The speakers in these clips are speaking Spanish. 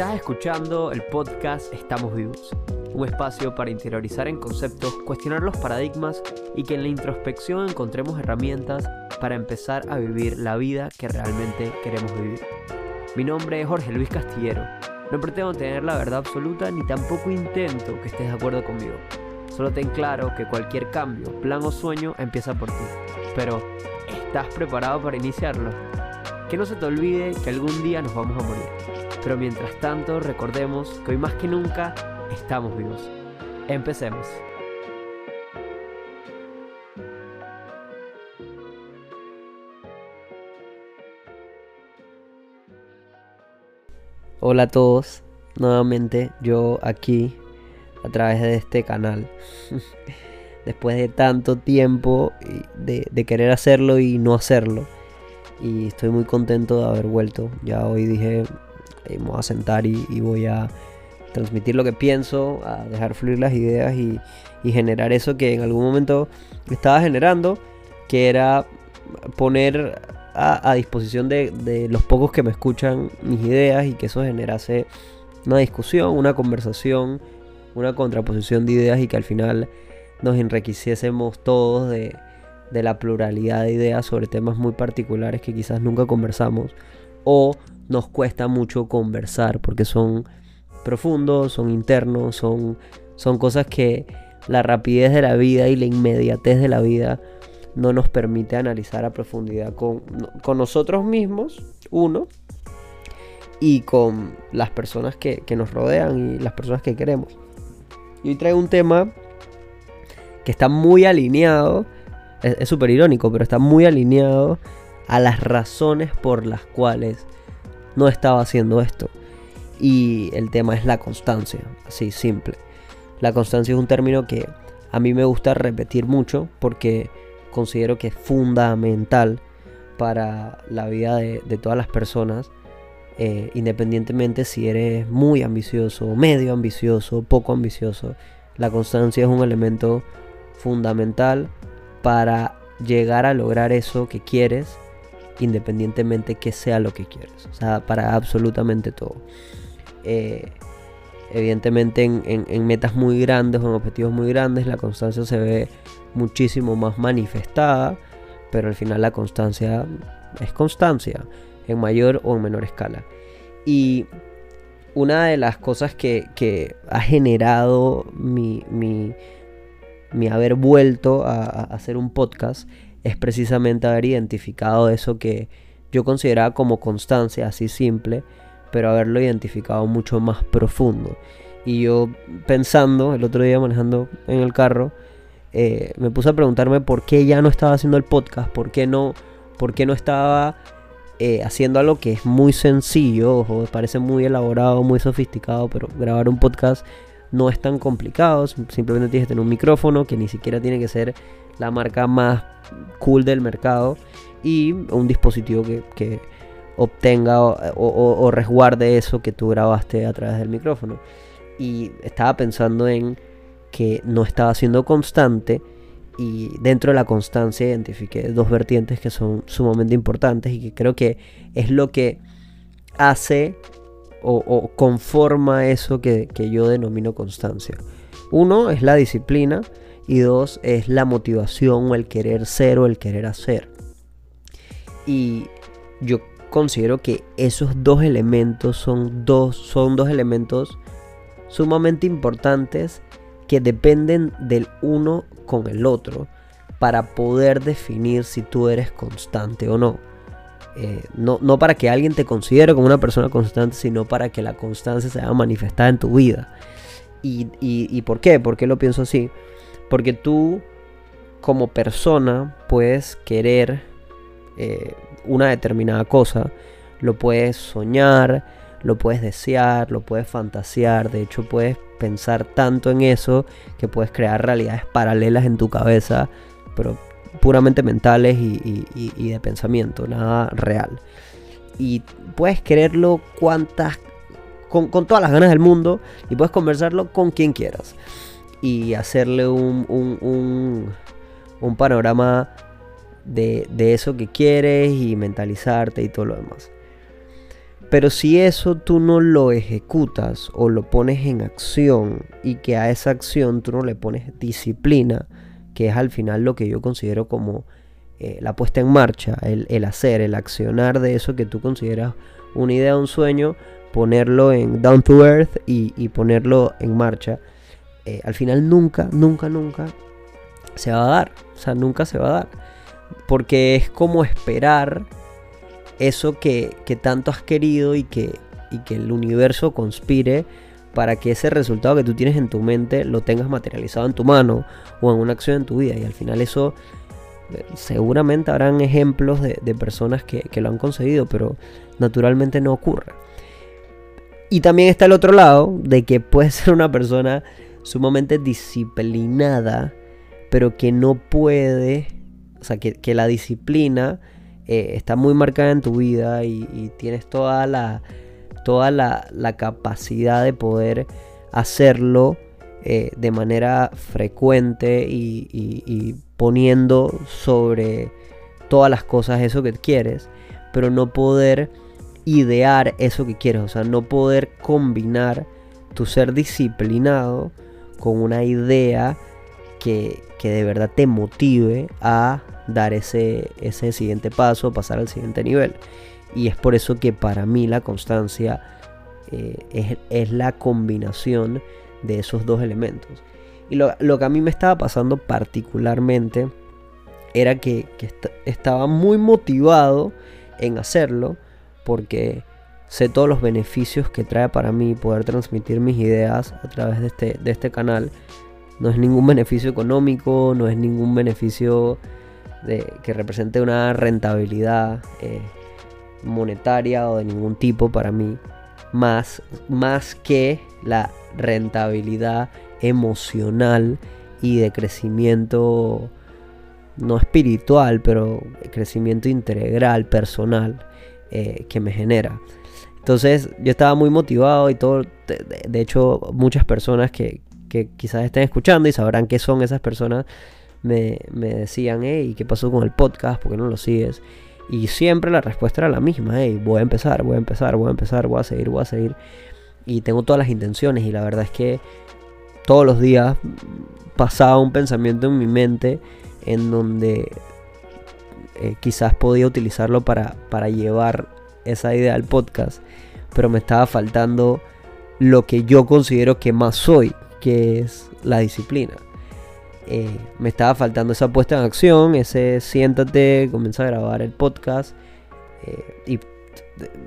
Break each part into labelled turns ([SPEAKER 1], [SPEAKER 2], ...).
[SPEAKER 1] Estás escuchando el podcast Estamos Vivos, un espacio para interiorizar en conceptos, cuestionar los paradigmas y que en la introspección encontremos herramientas para empezar a vivir la vida que realmente queremos vivir. Mi nombre es Jorge Luis Castillero. No pretendo tener la verdad absoluta ni tampoco intento que estés de acuerdo conmigo. Solo ten claro que cualquier cambio, plan o sueño empieza por ti. Pero, ¿estás preparado para iniciarlo? Que no se te olvide que algún día nos vamos a morir. Pero mientras tanto, recordemos que hoy más que nunca estamos vivos. Empecemos. Hola a todos, nuevamente yo aquí a través de este canal. Después de tanto tiempo de, querer hacerlo y no hacerlo. Y estoy muy contento de haber vuelto. Ya hoy dije, me voy a sentar y, y, voy a transmitir lo que pienso, a dejar fluir las ideas y, y generar eso que en algún momento estaba generando, que era poner a, a disposición de, de, los pocos que me escuchan mis ideas y que eso generase una discusión, una conversación, una contraposición de ideas y que al final nos enriqueciésemos todos de, de la pluralidad de ideas sobre temas muy particulares que quizás nunca conversamos o nos cuesta mucho conversar porque son profundos, son internos, son, son cosas que la rapidez de la vida y la inmediatez de la vida no nos permite analizar a profundidad con, con nosotros mismos, uno, y con las personas que, que, nos rodean y las personas que queremos. Y hoy traigo un tema que está muy alineado, es súper irónico, pero está muy alineado a las razones por las cuales no estaba haciendo esto. Y el tema es la constancia, así simple. La constancia es un término que a mí me gusta repetir mucho porque considero que es fundamental para la vida de, todas las personas, eh, independientemente si eres muy ambicioso, medio ambicioso, poco ambicioso. La constancia es un elemento fundamental para llegar a lograr eso que quieres independientemente que sea lo que quieres. O sea, para absolutamente todo. Eh, evidentemente en, metas muy grandes o en objetivos muy grandes la constancia se ve muchísimo más manifestada, pero al final la constancia es constancia, en mayor o en menor escala. Y una de las cosas que, que ha generado mi, mi, mi, haber vuelto a, a hacer un podcast es precisamente haber identificado eso que yo consideraba como constancia, así simple, pero haberlo identificado mucho más profundo. Y yo pensando, el otro día manejando en el carro, eh, me puse a preguntarme por qué ya no estaba haciendo el podcast, por qué no, por qué no estaba eh, haciendo algo que es muy sencillo, ojo, parece muy elaborado, muy sofisticado, pero grabar un podcast no es tan complicado, simplemente tienes que tener un micrófono que ni siquiera tiene que ser la marca más cool del mercado y un dispositivo que, que obtenga o, resguarde eso que tú grabaste a través del micrófono. Y estaba pensando en que no estaba siendo constante y dentro de la constancia identifiqué dos vertientes que son sumamente importantes y que creo que es lo que hace o, o conforma eso que, que yo denomino constancia. Uno es la disciplina y dos es la motivación o el querer ser o el querer hacer. Y yo considero que esos dos elementos son dos, son dos elementos sumamente importantes que dependen del uno con el otro para poder definir si tú eres constante o no. Eh, no, no para que alguien te considere como una persona constante, sino para que la constancia se vea manifestada en tu vida. ¿Y, y, y por qué? ¿Por qué lo pienso así? Porque tú como persona puedes querer eh, una determinada cosa, lo puedes soñar, lo puedes desear, lo puedes fantasear, de hecho puedes pensar tanto en eso que puedes crear realidades paralelas en tu cabeza, pero puramente mentales y, de pensamiento, nada real. Y puedes quererlo cuantas, con, con todas las ganas del mundo y puedes conversarlo con quien quieras y hacerle un, un, un, panorama de, de, eso que quieres y mentalizarte y todo lo demás. Pero si eso tú no lo ejecutas o lo pones en acción y que a esa acción tú no le pones disciplina, que es al final lo que yo considero como eh, la puesta en marcha, el, hacer, el accionar de eso que tú consideras una idea, un sueño, ponerlo en down to earth y, ponerlo en marcha, eh, al final nunca, nunca, nunca se va a dar. O sea, nunca se va a dar. Porque es como esperar eso que, tanto has querido y que, y que el universo conspire para que ese resultado que tú tienes en tu mente lo tengas materializado en tu mano o en una acción en tu vida. Y al final eso eh, seguramente habrán ejemplos de, personas que, que, lo han conseguido, pero naturalmente no ocurre. Y también está el otro lado de que puedes ser una persona sumamente disciplinada, pero que no puede, o sea, que, la disciplina eh, está muy marcada en tu vida y, tienes toda la, toda la, capacidad de poder hacerlo eh, de manera frecuente y, poniendo sobre todas las cosas eso que quieres, pero no poder idear eso que quieres, o sea, no poder combinar tu ser disciplinado con una idea que, de verdad te motive a dar ese, ese siguiente paso, pasar al siguiente nivel. Y es por eso que para mí la constancia eh, es, la combinación de esos dos elementos. Y lo, que a mí me estaba pasando particularmente era que, estaba muy motivado en hacerlo porque sé todos los beneficios que trae para mí poder transmitir mis ideas a través de este, de este canal. No es ningún beneficio económico, no es ningún beneficio de, que represente una rentabilidad eh, monetaria o de ningún tipo para mí. Más, más que la rentabilidad emocional y de crecimiento no espiritual, pero crecimiento integral, personal, eh, que me genera. Entonces yo estaba muy motivado y todo. De, hecho, muchas personas que, quizás estén escuchando y sabrán qué son esas personas me, decían, hey, ¿qué pasó con el podcast? ¿Por qué no lo sigues? Y siempre la respuesta era la misma, hey, voy a empezar, voy a empezar, voy a empezar, voy a seguir, voy a seguir. Y tengo todas las intenciones y la verdad es que todos los días pasaba un pensamiento en mi mente en donde eh, quizás podía utilizarlo para, para llevar esa idea al podcast, pero me estaba faltando lo que yo considero que más soy, que es la disciplina. Eh, me estaba faltando esa puesta en acción, ese siéntate, comienza a grabar el podcast eh, y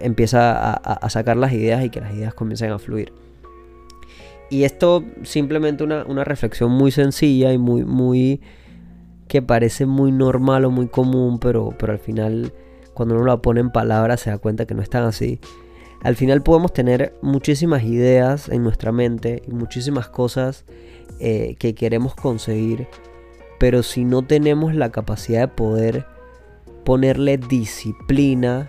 [SPEAKER 1] empieza a, sacar las ideas y que las ideas comiencen a fluir. Y esto simplemente una, una reflexión muy sencilla y muy, muy que parece muy normal o muy común, pero, pero al final cuando uno la pone en palabras se da cuenta que no es tan así. Al final podemos tener muchísimas ideas en nuestra mente y muchísimas cosas eh, que queremos conseguir, pero si no tenemos la capacidad de poder ponerle disciplina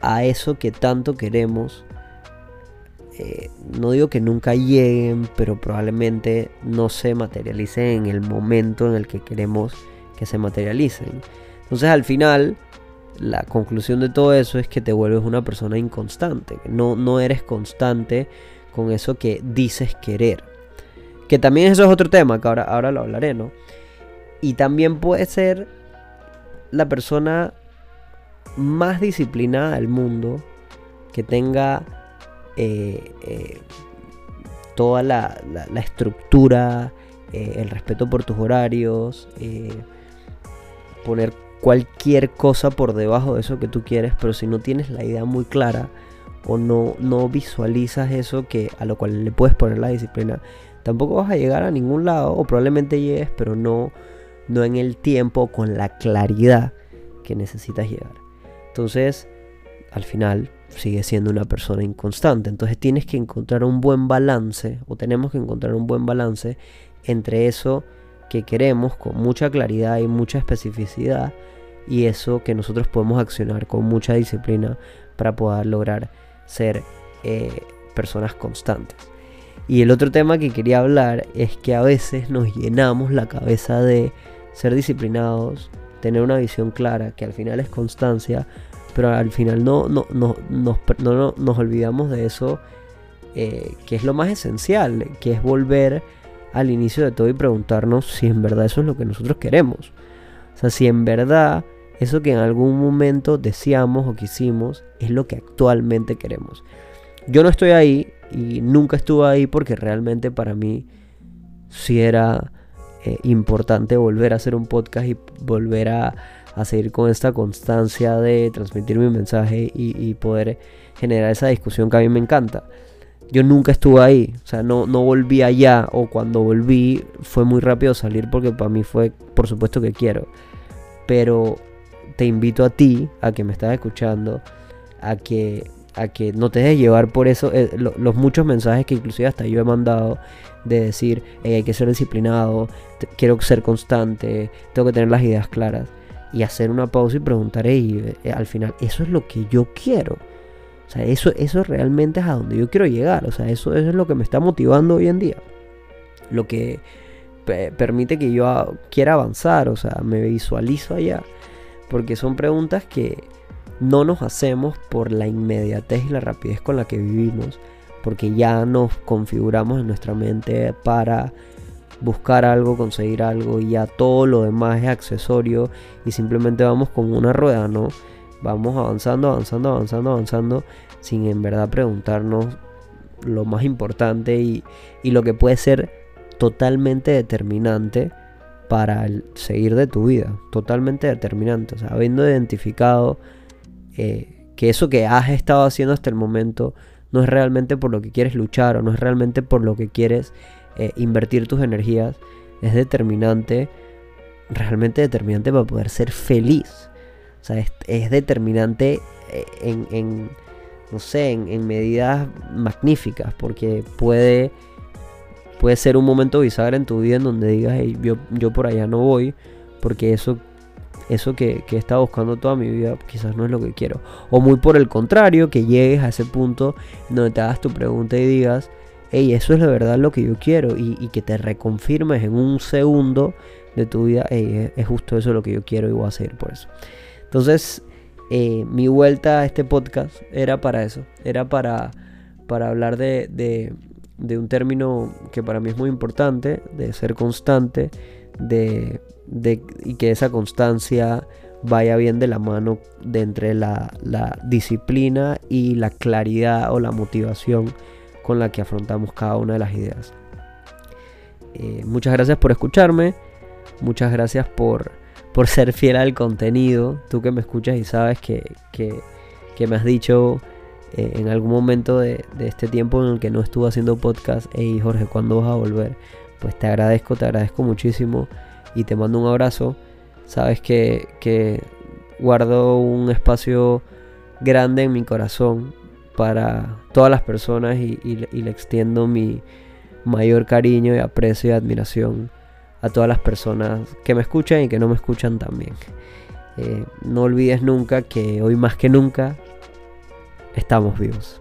[SPEAKER 1] a eso que tanto queremos, eh, no digo que nunca lleguen, pero probablemente no se materialicen en el momento en el que queremos que se materialicen. Entonces al final la conclusión de todo eso es que te vuelves una persona inconstante, no, no eres constante con eso que dices querer. Que también eso es otro tema, que ahora, ahora lo hablaré, ¿no? Y también puede ser la persona más disciplinada del mundo, que tenga eh, eh, toda la, estructura, eh, el respeto por tus horarios, poner cualquier cosa por debajo de eso que tú quieres, pero si no tienes la idea muy clara o no, no visualizas eso que a lo cual le puedes poner la disciplina, tampoco vas a llegar a ningún lado o probablemente llegues, pero no, no en el tiempo con la claridad que necesitas llegar. Entonces, al final sigue siendo una persona inconstante. Entonces tienes que encontrar un buen balance o tenemos que encontrar un buen balance entre eso que queremos con mucha claridad y mucha especificidad y eso que nosotros podemos accionar con mucha disciplina para poder lograr ser eh, personas constantes. Y el otro tema que quería hablar es que a veces nos llenamos la cabeza de ser disciplinados, tener una visión clara, que al final es constancia, pero al final no, no, no, nos, no nos olvidamos de eso, eh, que es lo más esencial, que es volver al inicio de todo y preguntarnos si en verdad eso es lo que nosotros queremos. O sea, si en verdad eso que en algún momento deseamos o quisimos es lo que actualmente queremos. Yo no estoy ahí y nunca estuve ahí porque realmente para mí sí era eh, importante volver a hacer un podcast y volver a, seguir con esta constancia de transmitir mi mensaje y, poder generar esa discusión que a mí me encanta. Yo nunca estuve ahí, o sea, no, no volví allá o cuando volví fue muy rápido salir porque para mí fue, por supuesto que quiero. Pero te invito a ti, a que me estás escuchando, a que a que no te dejes llevar por eso, eh, los muchos mensajes que inclusive hasta yo he mandado de decir, hay que ser disciplinado, quiero ser constante, tengo que tener las ideas claras. Y hacer una pausa y preguntar, eh, al final, eso es lo que yo quiero. O sea, eso, eso realmente es a donde yo quiero llegar. O sea, eso, eso es lo que me está motivando hoy en día. Lo que permite que yo quiera avanzar. O sea, me visualizo allá. Porque son preguntas que, no nos hacemos por la inmediatez y la rapidez con la que vivimos, porque ya nos configuramos en nuestra mente para buscar algo, conseguir algo y ya todo lo demás es accesorio y simplemente vamos como una rueda, ¿no? Vamos avanzando, avanzando, avanzando, avanzando sin en verdad preguntarnos lo más importante y, y lo que puede ser totalmente determinante para el seguir de tu vida, totalmente determinante, o sea, habiendo identificado eh, que eso que has estado haciendo hasta el momento no es realmente por lo que quieres luchar o no es realmente por lo que quieres eh, invertir tus energías, es determinante, realmente determinante para poder ser feliz. O sea, es, determinante eh, en, no sé, en, medidas magníficas, porque puede, puede ser un momento bisagra en tu vida en donde digas, yo, yo por allá no voy, porque eso eso que, que he estado buscando toda mi vida quizás no es lo que quiero. O muy por el contrario, que llegues a ese punto donde te hagas tu pregunta y digas, hey, eso es de verdad lo que yo quiero. Y, que te reconfirmes en un segundo de tu vida, hey, es, justo eso lo que yo quiero y voy a seguir por eso. Entonces, eh, mi vuelta a este podcast era para eso, era para, para hablar de, de, de un término que para mí es muy importante, de ser constante, de y que esa constancia vaya bien de la mano de entre la, disciplina y la claridad o la motivación con la que afrontamos cada una de las ideas. Eh, muchas gracias por escucharme, muchas gracias por, por ser fiel al contenido, tú que me escuchas y sabes que, me has dicho eh, en algún momento de, este tiempo en el que no estuve haciendo podcast, hey Jorge, ¿cuándo vas a volver? Pues te agradezco, te agradezco muchísimo y te mando un abrazo. Sabes que, guardo un espacio grande en mi corazón para todas las personas y, le extiendo mi mayor cariño y aprecio y admiración a todas las personas que me escuchan y que no me escuchan también. Eh, no olvides nunca que hoy más que nunca estamos vivos.